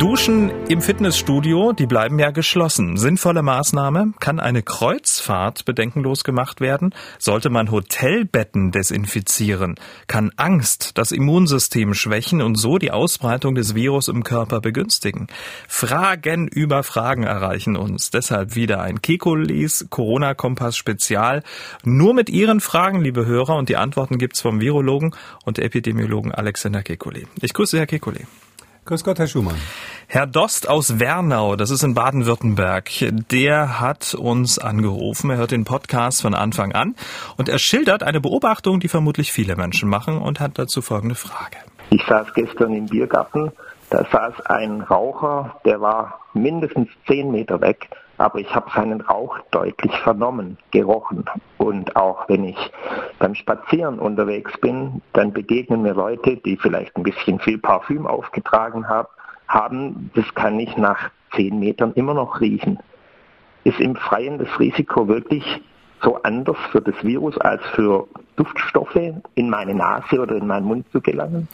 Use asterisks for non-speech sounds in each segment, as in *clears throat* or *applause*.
Duschen im Fitnessstudio, die bleiben ja geschlossen. Sinnvolle Maßnahme? Kann eine Kreuzfahrt bedenkenlos gemacht werden? Sollte man Hotelbetten desinfizieren? Kann Angst das Immunsystem schwächen und so die Ausbreitung des Virus im Körper begünstigen? Fragen über Fragen erreichen uns. Deshalb wieder ein Kekulis Corona-Kompass Spezial. Nur mit Ihren Fragen, liebe Hörer, und die Antworten gibt's vom Virologen und Epidemiologen Alexander Kekulé. Ich grüße Herr Kekulé. Grüß Gott, Herr Schumann. Herr Dost aus Wernau, das ist in Baden-Württemberg, der hat uns angerufen. Er hört den Podcast von Anfang an und er schildert eine Beobachtung, die vermutlich viele Menschen machen und hat dazu folgende Frage. Ich saß gestern im Biergarten, da saß ein Raucher, der war mindestens zehn Meter weg aber ich habe seinen Rauch deutlich vernommen, gerochen. Und auch wenn ich beim Spazieren unterwegs bin, dann begegnen mir Leute, die vielleicht ein bisschen viel Parfüm aufgetragen haben, das kann ich nach zehn Metern immer noch riechen. Ist im Freien das Risiko wirklich so anders für das Virus als für Duftstoffe in meine Nase oder in meinen Mund zu gelangen?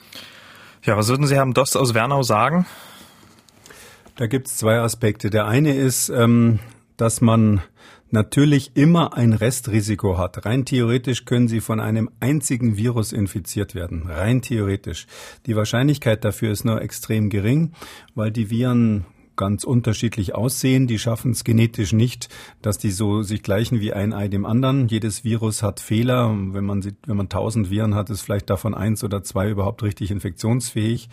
Ja, was würden Sie Herrn Dost aus Wernau sagen? Da gibt es zwei Aspekte. Der eine ist, ähm, dass man natürlich immer ein Restrisiko hat. Rein theoretisch können Sie von einem einzigen Virus infiziert werden. Rein theoretisch. Die Wahrscheinlichkeit dafür ist nur extrem gering, weil die Viren ganz unterschiedlich aussehen. Die schaffen es genetisch nicht, dass die so sich gleichen wie ein Ei dem anderen. Jedes Virus hat Fehler. Wenn man, wenn man tausend Viren hat, ist vielleicht davon eins oder zwei überhaupt richtig infektionsfähig.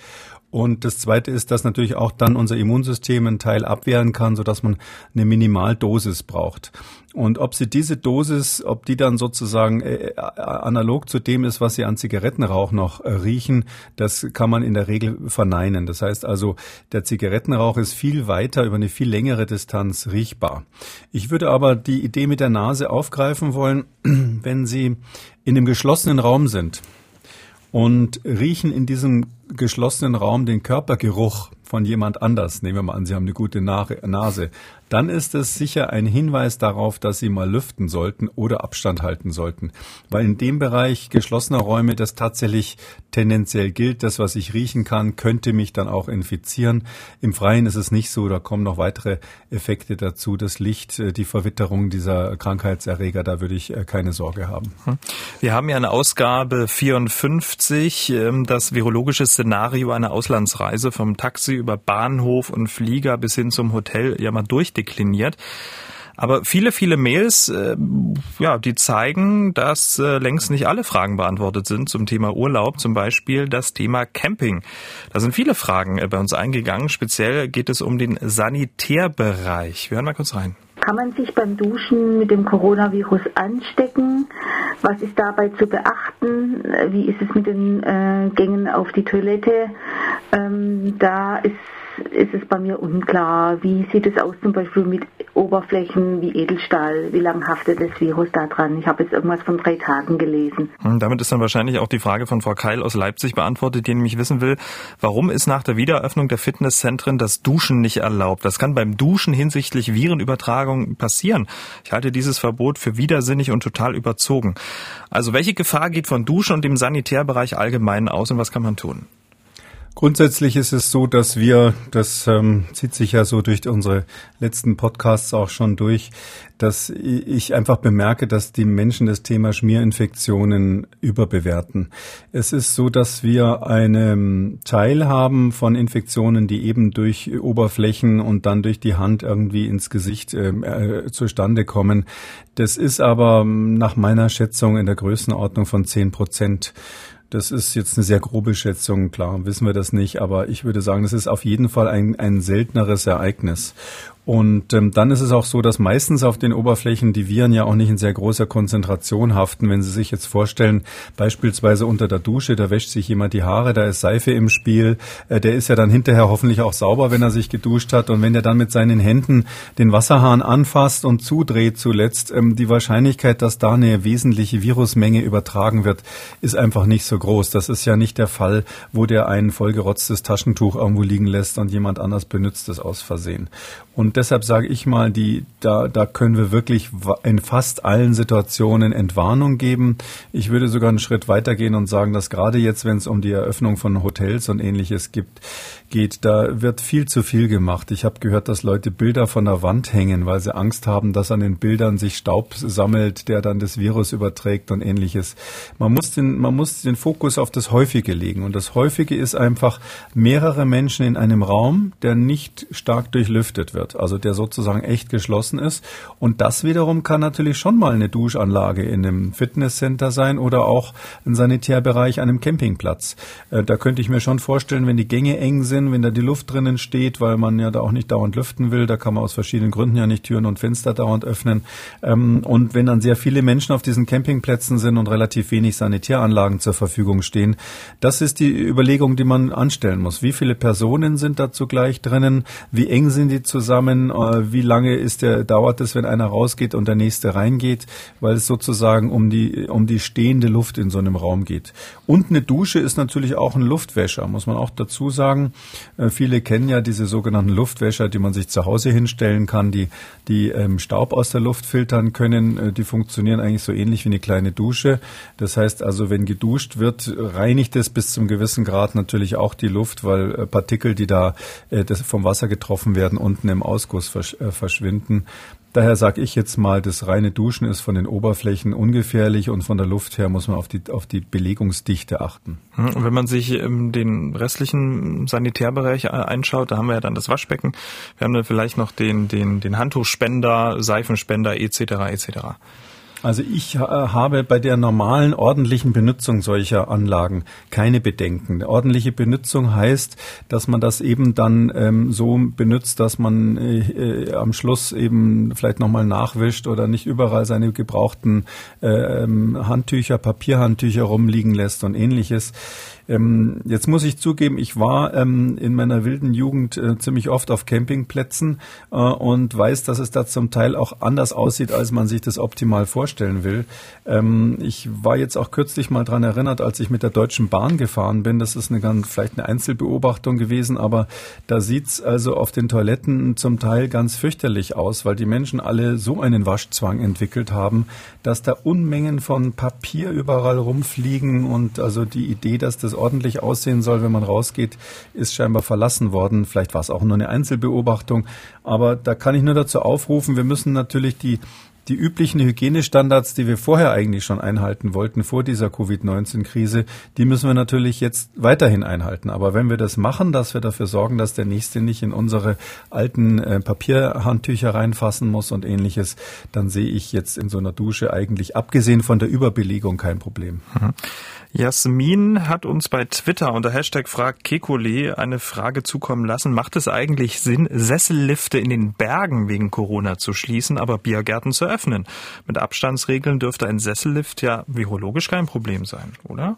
Und das Zweite ist, dass natürlich auch dann unser Immunsystem einen Teil abwehren kann, sodass man eine Minimaldosis braucht. Und ob sie diese Dosis, ob die dann sozusagen äh, äh, analog zu dem ist, was sie an Zigarettenrauch noch äh, riechen, das kann man in der Regel verneinen. Das heißt also, der Zigarettenrauch ist viel weiter über eine viel längere Distanz riechbar. Ich würde aber die Idee mit der Nase aufgreifen wollen, *clears throat* wenn Sie in einem geschlossenen Raum sind und riechen in diesem geschlossenen Raum den Körpergeruch von jemand anders, nehmen wir mal an, Sie haben eine gute Nase, dann ist es sicher ein Hinweis darauf, dass Sie mal lüften sollten oder Abstand halten sollten. Weil in dem Bereich geschlossener Räume das tatsächlich tendenziell gilt. Das, was ich riechen kann, könnte mich dann auch infizieren. Im Freien ist es nicht so. Da kommen noch weitere Effekte dazu. Das Licht, äh, die Verwitterung dieser Krankheitserreger, da würde ich äh, keine Sorge haben. Hm. Wir haben ja eine Ausgabe 54, ähm, das virologische Szenario einer Auslandsreise vom Taxi über Bahnhof und Flieger bis hin zum Hotel ja mal durchdekliniert. Aber viele, viele Mails, äh, ja, die zeigen, dass äh, längst nicht alle Fragen beantwortet sind zum Thema Urlaub, zum Beispiel das Thema Camping. Da sind viele Fragen äh, bei uns eingegangen. Speziell geht es um den Sanitärbereich. Wir hören mal kurz rein. Kann man sich beim Duschen mit dem Coronavirus anstecken? Was ist dabei zu beachten? Wie ist es mit den äh, Gängen auf die Toilette? Ähm, da ist ist es bei mir unklar. Wie sieht es aus zum Beispiel mit Oberflächen wie Edelstahl? Wie lange haftet das Virus da dran? Ich habe jetzt irgendwas von drei Tagen gelesen. Und hm, damit ist dann wahrscheinlich auch die Frage von Frau Keil aus Leipzig beantwortet, die nämlich wissen will, warum ist nach der Wiedereröffnung der Fitnesszentren das Duschen nicht erlaubt? Das kann beim Duschen hinsichtlich Virenübertragung passieren. Ich halte dieses Verbot für widersinnig und total überzogen. Also welche Gefahr geht von Duschen und dem Sanitärbereich allgemein aus und was kann man tun? Grundsätzlich ist es so, dass wir, das ähm, zieht sich ja so durch unsere letzten Podcasts auch schon durch, dass ich einfach bemerke, dass die Menschen das Thema Schmierinfektionen überbewerten. Es ist so, dass wir einen Teil haben von Infektionen, die eben durch Oberflächen und dann durch die Hand irgendwie ins Gesicht ähm, äh, zustande kommen. Das ist aber nach meiner Schätzung in der Größenordnung von zehn Prozent. Das ist jetzt eine sehr grobe Schätzung, klar, wissen wir das nicht, aber ich würde sagen, das ist auf jeden Fall ein, ein selteneres Ereignis. Und ähm, dann ist es auch so, dass meistens auf den Oberflächen die Viren ja auch nicht in sehr großer Konzentration haften. Wenn Sie sich jetzt vorstellen, beispielsweise unter der Dusche, da wäscht sich jemand die Haare, da ist Seife im Spiel, äh, der ist ja dann hinterher hoffentlich auch sauber, wenn er sich geduscht hat. Und wenn er dann mit seinen Händen den Wasserhahn anfasst und zudreht zuletzt, ähm, die Wahrscheinlichkeit, dass da eine wesentliche Virusmenge übertragen wird, ist einfach nicht so groß. Das ist ja nicht der Fall, wo der ein vollgerotztes Taschentuch irgendwo liegen lässt und jemand anders benutzt es aus Versehen. Und Deshalb sage ich mal, die, da, da können wir wirklich in fast allen Situationen Entwarnung geben. Ich würde sogar einen Schritt weitergehen und sagen, dass gerade jetzt, wenn es um die Eröffnung von Hotels und ähnliches gibt, geht, da wird viel zu viel gemacht. Ich habe gehört, dass Leute Bilder von der Wand hängen, weil sie Angst haben, dass an den Bildern sich Staub sammelt, der dann das Virus überträgt und ähnliches. Man muss den, man muss den Fokus auf das Häufige legen. Und das Häufige ist einfach mehrere Menschen in einem Raum, der nicht stark durchlüftet wird, also der sozusagen echt geschlossen ist. Und das wiederum kann natürlich schon mal eine Duschanlage in einem Fitnesscenter sein oder auch ein Sanitärbereich an einem Campingplatz. Äh, da könnte ich mir schon vorstellen, wenn die Gänge eng sind, wenn da die Luft drinnen steht, weil man ja da auch nicht dauernd lüften will. Da kann man aus verschiedenen Gründen ja nicht Türen und Fenster dauernd öffnen. Ähm, und wenn dann sehr viele Menschen auf diesen Campingplätzen sind und relativ wenig Sanitäranlagen zur Verfügung stehen, das ist die Überlegung, die man anstellen muss. Wie viele Personen sind da zugleich drinnen? Wie eng sind die zusammen? Äh, wie lange ist der, dauert es, wenn einer rausgeht und der nächste reingeht? Weil es sozusagen um die, um die stehende Luft in so einem Raum geht. Und eine Dusche ist natürlich auch ein Luftwäscher, muss man auch dazu sagen. Äh, viele kennen ja diese sogenannten Luftwäscher, die man sich zu Hause hinstellen kann, die, die ähm, Staub aus der Luft filtern können. Äh, die funktionieren eigentlich so ähnlich wie eine kleine Dusche. Das heißt also, wenn geduscht wird, reinigt es bis zum gewissen Grad natürlich auch die Luft, weil Partikel, die da äh, vom Wasser getroffen werden, unten im Ausguss versch äh, verschwinden. Daher sage ich jetzt mal, das reine Duschen ist von den Oberflächen ungefährlich und von der Luft her muss man auf die, auf die Belegungsdichte achten. Hm, und wenn man sich ähm, den restlichen Sanitärbereich äh, einschaut, da haben wir ja dann das Waschbecken, wir haben dann vielleicht noch den, den, den Handtuchspender, Seifenspender etc. etc. Also ich äh, habe bei der normalen ordentlichen Benutzung solcher Anlagen keine Bedenken. Ordentliche Benutzung heißt, dass man das eben dann ähm, so benutzt, dass man äh, äh am Schluss eben vielleicht nochmal nachwischt oder nicht überall seine gebrauchten äh, Handtücher, Papierhandtücher rumliegen lässt und ähnliches. Ähm, jetzt muss ich zugeben, ich war ähm, in meiner wilden Jugend äh, ziemlich oft auf Campingplätzen äh, und weiß, dass es da zum Teil auch anders aussieht, als man sich das optimal vorstellen will. Ähm, ich war jetzt auch kürzlich mal dran erinnert, als ich mit der Deutschen Bahn gefahren bin. Das ist eine ganz, vielleicht eine Einzelbeobachtung gewesen, aber da sieht's also auf den Toiletten zum Teil ganz fürchterlich aus, weil die Menschen alle so einen Waschzwang entwickelt haben, dass da Unmengen von Papier überall rumfliegen und also die Idee, dass das es ordentlich aussehen soll, wenn man rausgeht, ist scheinbar verlassen worden. Vielleicht war es auch nur eine Einzelbeobachtung. Aber da kann ich nur dazu aufrufen, wir müssen natürlich die die üblichen Hygienestandards, die wir vorher eigentlich schon einhalten wollten, vor dieser Covid-19-Krise, die müssen wir natürlich jetzt weiterhin einhalten. Aber wenn wir das machen, dass wir dafür sorgen, dass der Nächste nicht in unsere alten äh, Papierhandtücher reinfassen muss und ähnliches, dann sehe ich jetzt in so einer Dusche eigentlich, abgesehen von der Überbelegung, kein Problem. Mhm. Jasmin hat uns bei Twitter unter Hashtag Frag Kekole eine Frage zukommen lassen. Macht es eigentlich Sinn, Sessellifte in den Bergen wegen Corona zu schließen, aber Biergärten zu öffnen? Mit Abstandsregeln dürfte ein Sessellift ja virologisch kein Problem sein, oder?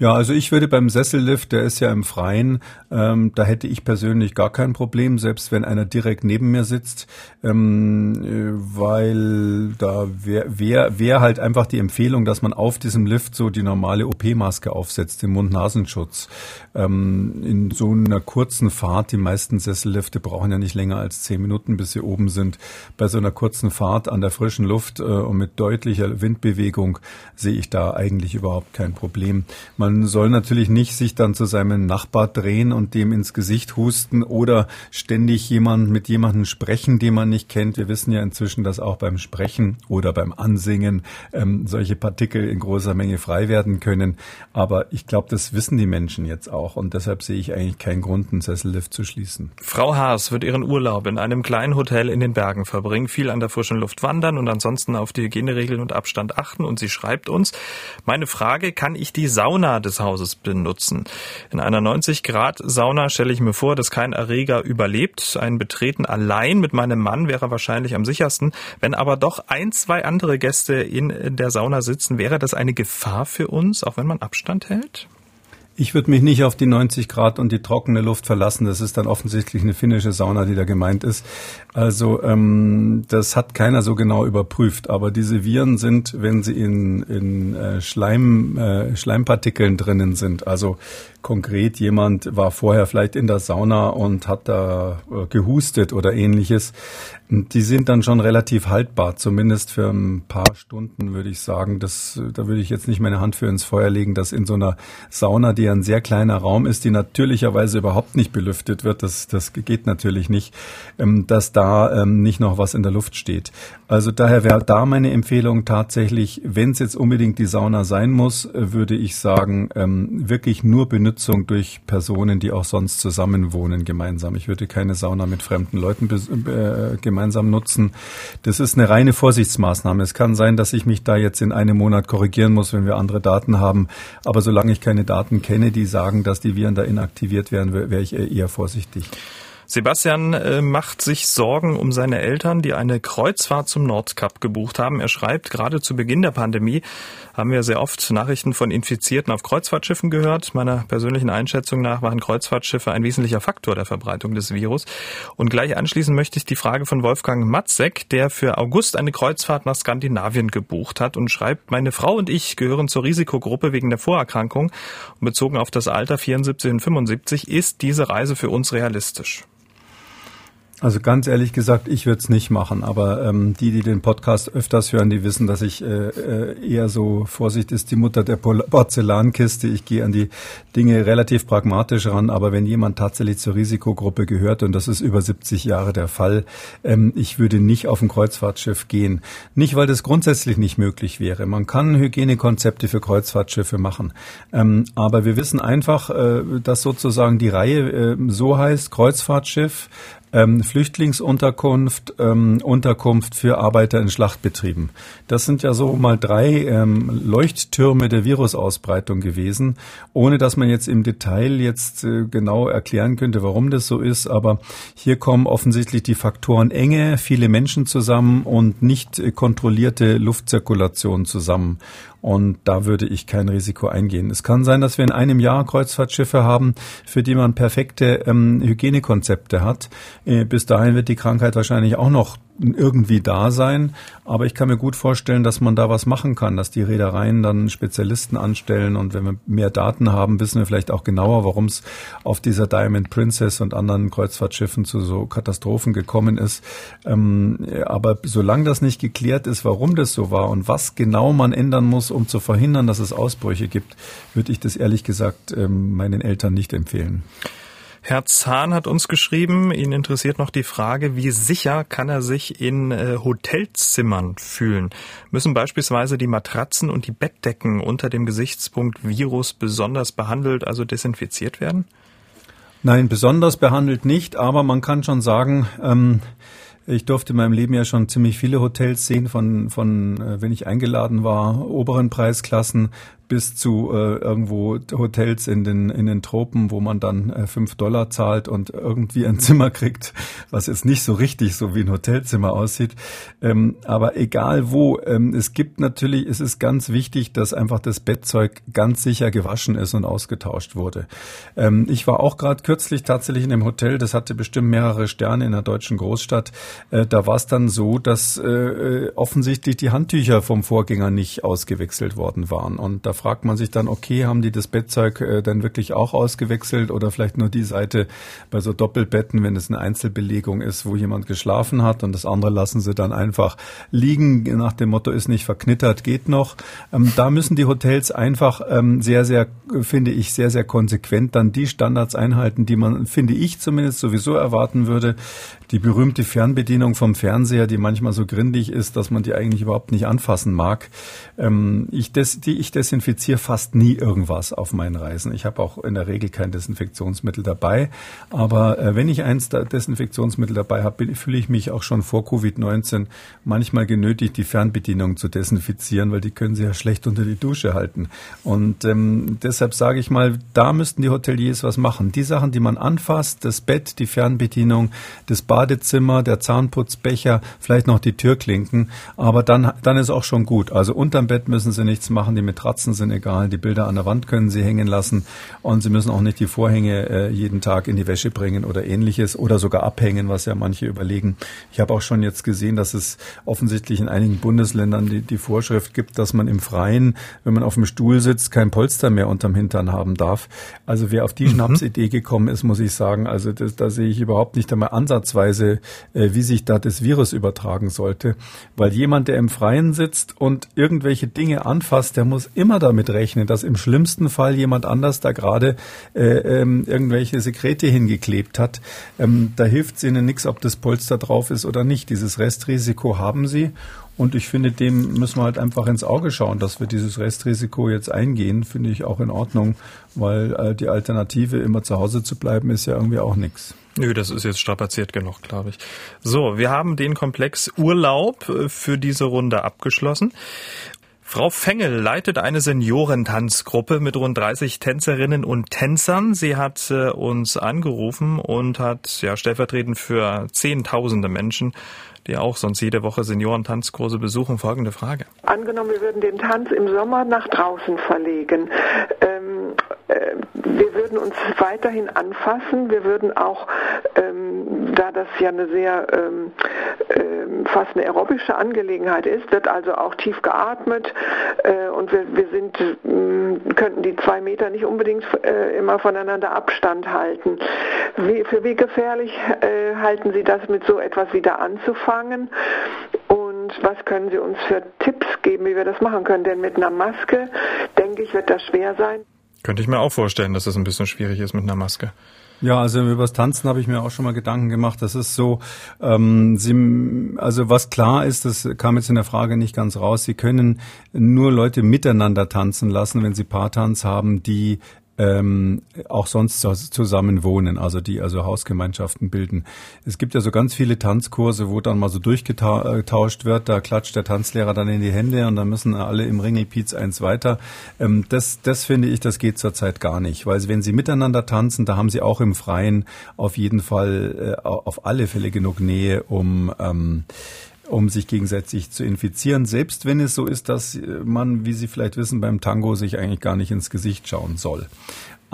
Ja, also ich würde beim Sessellift, der ist ja im Freien, ähm, da hätte ich persönlich gar kein Problem, selbst wenn einer direkt neben mir sitzt, ähm, äh, weil da wäre wär, wär halt einfach die Empfehlung, dass man auf diesem Lift so die normale OP-Maske aufsetzt, den Mund-Nasenschutz. Ähm, in so einer kurzen Fahrt, die meisten Sessellifte brauchen ja nicht länger als zehn Minuten, bis sie oben sind. Bei so einer kurzen Fahrt an der frischen Luft äh, und mit deutlicher Windbewegung sehe ich da eigentlich überhaupt kein Problem. Man soll natürlich nicht sich dann zu seinem Nachbar drehen und dem ins Gesicht husten oder ständig jemand mit jemandem sprechen, den man nicht kennt. Wir wissen ja inzwischen, dass auch beim Sprechen oder beim Ansingen ähm, solche Partikel in großer Menge frei werden können. Aber ich glaube, das wissen die Menschen jetzt auch und deshalb sehe ich eigentlich keinen Grund, einen Sessellift zu schließen. Frau Haas wird ihren Urlaub in einem kleinen Hotel in den Bergen verbringen, viel an der frischen Luft wandern und ansonsten auf die Hygieneregeln und Abstand achten. Und sie schreibt uns, meine Frage, kann ich die Sauna des Hauses benutzen. In einer 90 Grad Sauna stelle ich mir vor, dass kein Erreger überlebt. Ein Betreten allein mit meinem Mann wäre wahrscheinlich am sichersten. Wenn aber doch ein, zwei andere Gäste in der Sauna sitzen, wäre das eine Gefahr für uns, auch wenn man Abstand hält? Ich würde mich nicht auf die 90 Grad und die trockene Luft verlassen. Das ist dann offensichtlich eine finnische Sauna, die da gemeint ist. Also ähm, das hat keiner so genau überprüft. Aber diese Viren sind, wenn sie in, in äh, Schleim, äh, Schleimpartikeln drinnen sind, also konkret jemand war vorher vielleicht in der Sauna und hat da äh, gehustet oder ähnliches, die sind dann schon relativ haltbar, zumindest für ein paar Stunden würde ich sagen. Das, da würde ich jetzt nicht meine Hand für ins Feuer legen, dass in so einer Sauna, die ein sehr kleiner Raum ist, die natürlicherweise überhaupt nicht belüftet wird, das, das geht natürlich nicht, ähm, dass da ähm, nicht noch was in der Luft steht. Also daher wäre da meine Empfehlung tatsächlich, wenn es jetzt unbedingt die Sauna sein muss, würde ich sagen, ähm, wirklich nur Benutzung durch Personen, die auch sonst zusammenwohnen gemeinsam. Ich würde keine Sauna mit fremden Leuten äh, gemeinsam nutzen. Das ist eine reine Vorsichtsmaßnahme. Es kann sein, dass ich mich da jetzt in einem Monat korrigieren muss, wenn wir andere Daten haben. Aber solange ich keine Daten kenne, die sagen, dass die Viren da inaktiviert werden, wäre ich eher vorsichtig. Sebastian äh, macht sich Sorgen um seine Eltern, die eine Kreuzfahrt zum Nordkap gebucht haben. Er schreibt, gerade zu Beginn der Pandemie haben wir sehr oft Nachrichten von Infizierten auf Kreuzfahrtschiffen gehört. Meiner persönlichen Einschätzung nach waren Kreuzfahrtschiffe ein wesentlicher Faktor der Verbreitung des Virus. Und gleich anschließend möchte ich die Frage von Wolfgang Matzek, der für August eine Kreuzfahrt nach Skandinavien gebucht hat und schreibt, meine Frau und ich gehören zur Risikogruppe wegen der Vorerkrankung. Und bezogen auf das Alter 74 und 75 ist diese Reise für uns realistisch. Also ganz ehrlich gesagt, ich würde es nicht machen. Aber ähm, die, die den Podcast öfters hören, die wissen, dass ich äh, äh, eher so Vorsicht ist die Mutter der Porzellankiste. Ich gehe an die Dinge relativ pragmatisch ran. Aber wenn jemand tatsächlich zur Risikogruppe gehört und das ist über 70 Jahre der Fall, ähm, ich würde nicht auf ein Kreuzfahrtschiff gehen. Nicht, weil das grundsätzlich nicht möglich wäre. Man kann Hygienekonzepte für Kreuzfahrtschiffe machen. Ähm, aber wir wissen einfach, äh, dass sozusagen die Reihe äh, so heißt Kreuzfahrtschiff ähm, Flüchtlingsunterkunft, ähm, Unterkunft für Arbeiter in Schlachtbetrieben. Das sind ja so mal drei ähm, Leuchttürme der Virusausbreitung gewesen, ohne dass man jetzt im Detail jetzt äh, genau erklären könnte, warum das so ist. Aber hier kommen offensichtlich die Faktoren Enge, viele Menschen zusammen und nicht kontrollierte Luftzirkulation zusammen. Und da würde ich kein Risiko eingehen. Es kann sein, dass wir in einem Jahr Kreuzfahrtschiffe haben, für die man perfekte ähm, Hygienekonzepte hat. Äh, bis dahin wird die Krankheit wahrscheinlich auch noch irgendwie da sein. Aber ich kann mir gut vorstellen, dass man da was machen kann, dass die Reedereien dann Spezialisten anstellen und wenn wir mehr Daten haben, wissen wir vielleicht auch genauer, warum es auf dieser Diamond Princess und anderen Kreuzfahrtschiffen zu so Katastrophen gekommen ist. Ähm, aber solange das nicht geklärt ist, warum das so war und was genau man ändern muss, um zu verhindern, dass es Ausbrüche gibt, würde ich das ehrlich gesagt ähm, meinen Eltern nicht empfehlen. Herr Zahn hat uns geschrieben, ihn interessiert noch die Frage, wie sicher kann er sich in äh, Hotelzimmern fühlen? Müssen beispielsweise die Matratzen und die Bettdecken unter dem Gesichtspunkt Virus besonders behandelt, also desinfiziert werden? Nein, besonders behandelt nicht, aber man kann schon sagen, ähm, ich durfte in meinem Leben ja schon ziemlich viele Hotels sehen, von, von äh, wenn ich eingeladen war, oberen Preisklassen bis zu äh, irgendwo Hotels in den, in den Tropen, wo man dann äh, fünf Dollar zahlt und irgendwie ein Zimmer kriegt, was jetzt nicht so richtig so wie ein Hotelzimmer aussieht. Ähm, aber egal wo, ähm, es gibt natürlich, es ist ganz wichtig, dass einfach das Bettzeug ganz sicher gewaschen ist und ausgetauscht wurde. Ähm, ich war auch gerade kürzlich tatsächlich in einem Hotel, das hatte bestimmt mehrere Sterne in einer deutschen Großstadt. Äh, da war es dann so, dass äh, äh, offensichtlich die Handtücher vom Vorgänger nicht ausgewechselt worden waren. Und da fragt man sich dann, okay, haben die das Bettzeug äh, dann wirklich auch ausgewechselt oder vielleicht nur die Seite bei so Doppelbetten, wenn es eine Einzelbelegung ist, wo jemand geschlafen hat und das andere lassen sie dann einfach liegen, nach dem Motto ist nicht verknittert, geht noch. Ähm, da müssen die Hotels einfach ähm, sehr, sehr, finde ich, sehr, sehr konsequent dann die Standards einhalten, die man, finde ich zumindest, sowieso erwarten würde. Die berühmte Fernbedienung vom Fernseher, die manchmal so grindig ist, dass man die eigentlich überhaupt nicht anfassen mag. Ähm, ich, des, die ich desinfiziere fast nie irgendwas auf meinen Reisen. Ich habe auch in der Regel kein Desinfektionsmittel dabei. Aber äh, wenn ich eins da Desinfektionsmittel dabei habe, fühle ich mich auch schon vor Covid-19 manchmal genötigt, die Fernbedienung zu desinfizieren, weil die können sie ja schlecht unter die Dusche halten. Und ähm, deshalb sage ich mal, da müssten die Hoteliers was machen. Die Sachen, die man anfasst, das Bett, die Fernbedienung, das Bad, Badezimmer, der Zahnputzbecher, vielleicht noch die Türklinken, aber dann, dann ist auch schon gut. Also unterm Bett müssen Sie nichts machen, die Matratzen Sachen sind egal. Die Bilder an der Wand können Sie hängen lassen und Sie müssen auch nicht die Vorhänge äh, jeden Tag in die Wäsche bringen oder ähnliches oder sogar abhängen, was ja manche überlegen. Ich habe auch schon jetzt gesehen, dass es offensichtlich in einigen Bundesländern die, die Vorschrift gibt, dass man im Freien, wenn man auf dem Stuhl sitzt, kein Polster mehr unterm Hintern haben darf. Also wer auf die mhm. Schnapsidee gekommen ist, muss ich sagen, also das, da sehe ich überhaupt nicht einmal ansatzweise, äh, wie sich da das Virus übertragen sollte. Weil jemand, der im Freien sitzt und irgendwelche Dinge anfasst, der muss immer damit rechnen, dass im schlimmsten Fall jemand anders da gerade äh, ähm, irgendwelche Sekrete hingeklebt hat. Ähm, da hilft es ihnen nichts, ob das Polster drauf ist oder nicht. Dieses Restrisiko haben sie. Und ich finde, dem müssen wir halt einfach ins Auge schauen, dass wir dieses Restrisiko jetzt eingehen, finde ich auch in Ordnung, weil äh, die Alternative, immer zu Hause zu bleiben, ist ja irgendwie auch nichts. Nö, das ist jetzt strapaziert genug, glaube ich. So, wir haben den Komplex Urlaub äh, für diese Runde abgeschlossen. Frau Fengel leitet eine Seniorentanzgruppe mit rund 30 Tänzerinnen und Tänzern. Sie hat äh, uns angerufen und hat ja stellvertretend für Zehntausende Menschen die auch sonst jede Woche Seniorentanzkurse besuchen, folgende Frage. Angenommen, wir würden den Tanz im Sommer nach draußen verlegen. Ähm, äh, wir würden uns weiterhin anfassen. Wir würden auch, ähm, da das ja eine sehr ähm, äh, fast eine aerobische Angelegenheit ist, wird also auch tief geatmet äh, und wir, wir sind, äh, könnten die zwei Meter nicht unbedingt äh, immer voneinander Abstand halten. Wie, für wie gefährlich äh, halten Sie das mit so etwas wieder anzufangen? Und was können Sie uns für Tipps geben, wie wir das machen können? Denn mit einer Maske, denke ich, wird das schwer sein. Könnte ich mir auch vorstellen, dass das ein bisschen schwierig ist mit einer Maske. Ja, also übers Tanzen habe ich mir auch schon mal Gedanken gemacht. Das ist so, ähm, Sie, also was klar ist, das kam jetzt in der Frage nicht ganz raus. Sie können nur Leute miteinander tanzen lassen, wenn Sie Paartanz haben, die ähm, auch sonst zusammen wohnen, also die also Hausgemeinschaften bilden. Es gibt ja so ganz viele Tanzkurse, wo dann mal so durchgetauscht wird, da klatscht der Tanzlehrer dann in die Hände und dann müssen alle im Ringelpiez eins weiter. Ähm, das, das finde ich, das geht zurzeit gar nicht, weil wenn sie miteinander tanzen, da haben sie auch im Freien auf jeden Fall äh, auf alle Fälle genug Nähe, um ähm, um sich gegenseitig zu infizieren, selbst wenn es so ist, dass man, wie Sie vielleicht wissen, beim Tango sich eigentlich gar nicht ins Gesicht schauen soll.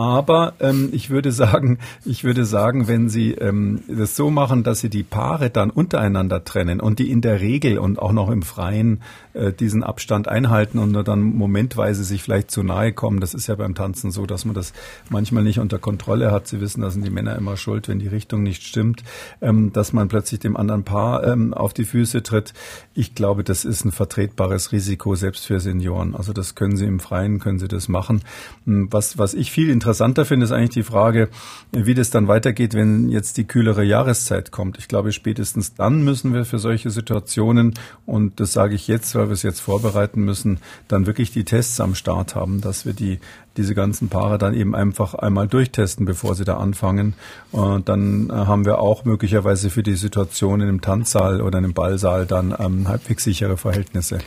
Aber ähm, ich würde sagen, ich würde sagen, wenn Sie ähm, das so machen, dass Sie die Paare dann untereinander trennen und die in der Regel und auch noch im Freien äh, diesen Abstand einhalten und dann momentweise sich vielleicht zu nahe kommen. Das ist ja beim Tanzen so, dass man das manchmal nicht unter Kontrolle hat. Sie wissen, da sind die Männer immer schuld, wenn die Richtung nicht stimmt, ähm, dass man plötzlich dem anderen Paar ähm, auf die Füße tritt. Ich glaube, das ist ein vertretbares Risiko selbst für Senioren. Also das können Sie im Freien, können Sie das machen. Hm, was, was ich viel interessanter finde, ist eigentlich die Frage, wie das dann weitergeht, wenn jetzt die kühlere Jahreszeit kommt. Ich glaube, spätestens dann müssen wir für solche Situationen, und das sage ich jetzt, es jetzt vorbereiten müssen, dann wirklich die Tests am Start haben, dass wir die diese ganzen Paare dann eben einfach einmal durchtesten, bevor sie da anfangen. Und dann äh, haben wir auch möglicherweise für die Situation in einem Tanzsaal oder einem Ballsaal dann ähm, halbwegs sichere Verhältnisse.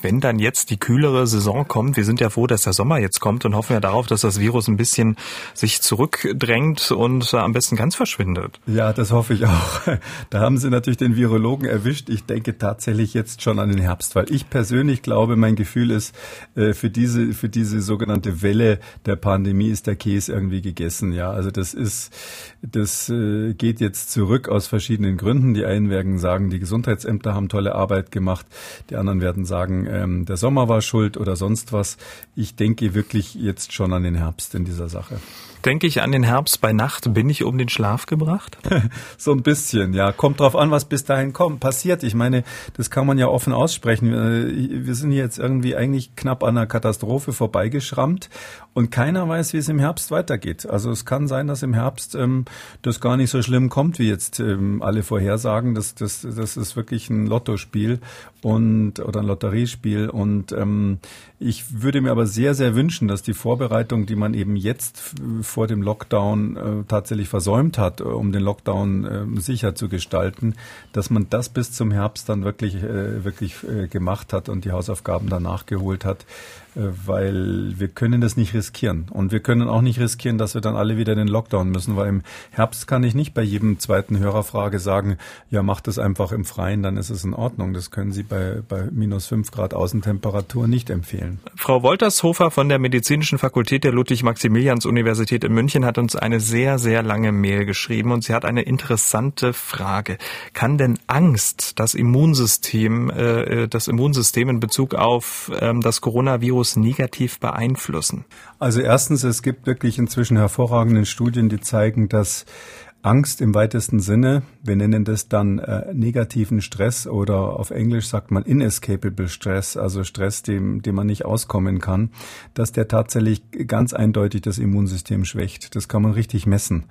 Wenn dann jetzt die kühlere Saison kommt, wir sind ja froh, dass der Sommer jetzt kommt und hoffen ja darauf, dass das Virus ein bisschen sich zurückdrängt und äh, am besten ganz verschwindet. Ja, das hoffe ich auch. *laughs* Da haben Sie natürlich den Virologen erwischt. Ich denke tatsächlich jetzt schon an den Herbst, weil ich persönlich glaube, mein Gefühl ist, äh, für diese, für diese sogenannte Welle der Pandemie ist der Käse irgendwie gegessen. Ja, also das ist, das äh, geht jetzt zurück aus verschiedenen Gründen. Die einen werden sagen, die Gesundheitsämter haben tolle Arbeit gemacht. Die anderen werden sagen, ähm, der Sommer war schuld oder sonst was. Ich denke wirklich jetzt schon an den Herbst in dieser Sache denke ich an den Herbst bei Nacht, bin ich um den Schlaf gebracht? *laughs* so ein bisschen, ja. Kommt drauf an, was bis dahin kommt, passiert. Ich meine, das kann man ja offen aussprechen. Äh, wir sind jetzt irgendwie eigentlich knapp an einer Katastrophe vorbeigeschrammt und keiner weiß, wie es im Herbst weitergeht. Also es kann sein, dass im Herbst ähm, das gar nicht so schlimm kommt, wie jetzt ähm, alle vorhersagen. Das, das, das ist wirklich ein Lottospiel und oder ein Lotteriespiel. Und ähm, ich würde mir aber sehr, sehr wünschen, dass die Vorbereitung, die man eben jetzt vor dem Lockdown äh, tatsächlich versäumt hat, äh, um den Lockdown äh, sicher zu gestalten, dass man das bis zum Herbst dann wirklich, äh, wirklich äh, gemacht hat und die Hausaufgaben danach geholt hat, weil wir können das nicht riskieren. Und wir können auch nicht riskieren, dass wir dann alle wieder in den Lockdown müssen, weil im Herbst kann ich nicht bei jedem zweiten Hörerfrage sagen, ja, macht es einfach im Freien, dann ist es in Ordnung. Das können Sie bei, bei minus fünf Grad Außentemperatur nicht empfehlen. Frau Woltershofer von der Medizinischen Fakultät der Ludwig-Maximilians-Universität in München hat uns eine sehr, sehr lange Mail geschrieben und sie hat eine interessante Frage. Kann denn Angst das Immunsystem, äh, das Immunsystem in Bezug auf ähm, das Coronavirus negativ beeinflussen? Also erstens, es gibt wirklich inzwischen hervorragende Studien, die zeigen, dass Angst im weitesten Sinne, wir nennen das dann äh, negativen Stress oder auf Englisch sagt man inescapable Stress, also Stress, dem, dem man nicht auskommen kann, dass der tatsächlich ganz eindeutig das Immunsystem schwächt. Das kann man richtig messen.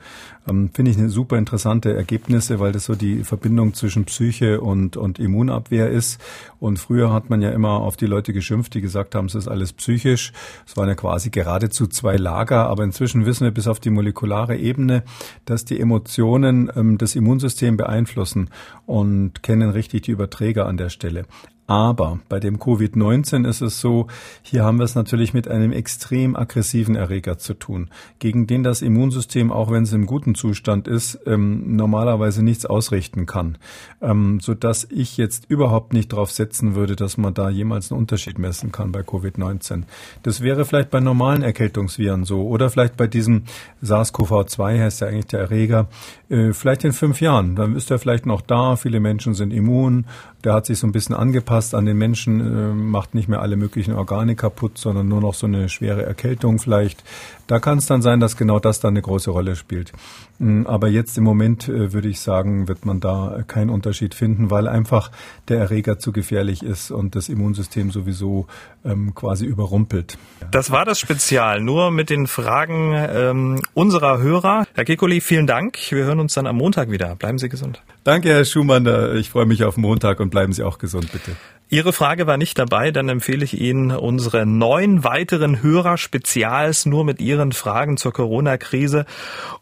Ähm, Finde ich eine super interessante Ergebnisse, weil das so die Verbindung zwischen Psyche und, und Immunabwehr ist. Und früher hat man ja immer auf die Leute geschimpft, die gesagt haben, es ist alles psychisch. Es waren ja quasi geradezu zwei Lager, aber inzwischen wissen wir bis auf die molekulare Ebene, dass die Emotionen Emotionen ähm, das Immunsystem beeinflussen und kennen richtig die Überträger an der Stelle. Aber bei dem Covid-19 ist es so, hier haben wir es natürlich mit einem extrem aggressiven Erreger zu tun, gegen den das Immunsystem, auch wenn es im guten Zustand ist, ähm, normalerweise nichts ausrichten kann. Ähm, sodass ich jetzt überhaupt nicht darauf setzen würde, dass man da jemals einen Unterschied messen kann bei Covid-19. Das wäre vielleicht bei normalen Erkältungsviren so oder vielleicht bei diesem SARS-CoV-2 heißt ja eigentlich der Erreger, äh, vielleicht in fünf Jahren. Dann ist er vielleicht noch da, viele Menschen sind immun, der hat sich so ein bisschen angepasst an den Menschen, äh, macht nicht mehr alle möglichen Organe kaputt, sondern nur noch so eine schwere Erkältung vielleicht. Da kann es dann sein, dass genau das dann eine große Rolle spielt. Mm, aber jetzt im Moment äh, würde ich sagen, wird man da keinen Unterschied finden, weil einfach der Erreger zu gefährlich ist und das Immunsystem sowieso ähm, quasi überrumpelt. Das war das Spezial, nur mit den Fragen ähm, unserer Hörer. Herr Kekuli, vielen Dank. Wir hören uns dann am Montag wieder. Bleiben Sie gesund. Danke, Herr Schumann. Ich freue mich auf Montag und bleiben Sie auch gesund, bitte. Ihre Frage war nicht dabei, dann empfehle ich Ihnen unsere neun weiteren Hörer-Spezials nur mit Ihren Fragen zur Corona-Krise.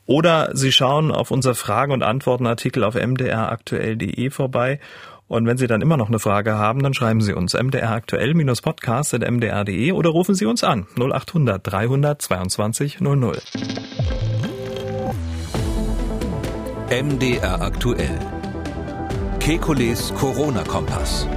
Oder Sie schauen auf unser Fragen- und Antwortenartikel auf mdraktuell.de vorbei. Und wenn Sie dann immer noch eine Frage haben, dann schreiben Sie uns mdraktuell-podcast.mdr.de oder rufen Sie uns an 0800 322 00. MDR aktuell. Kekules Corona-Kompass.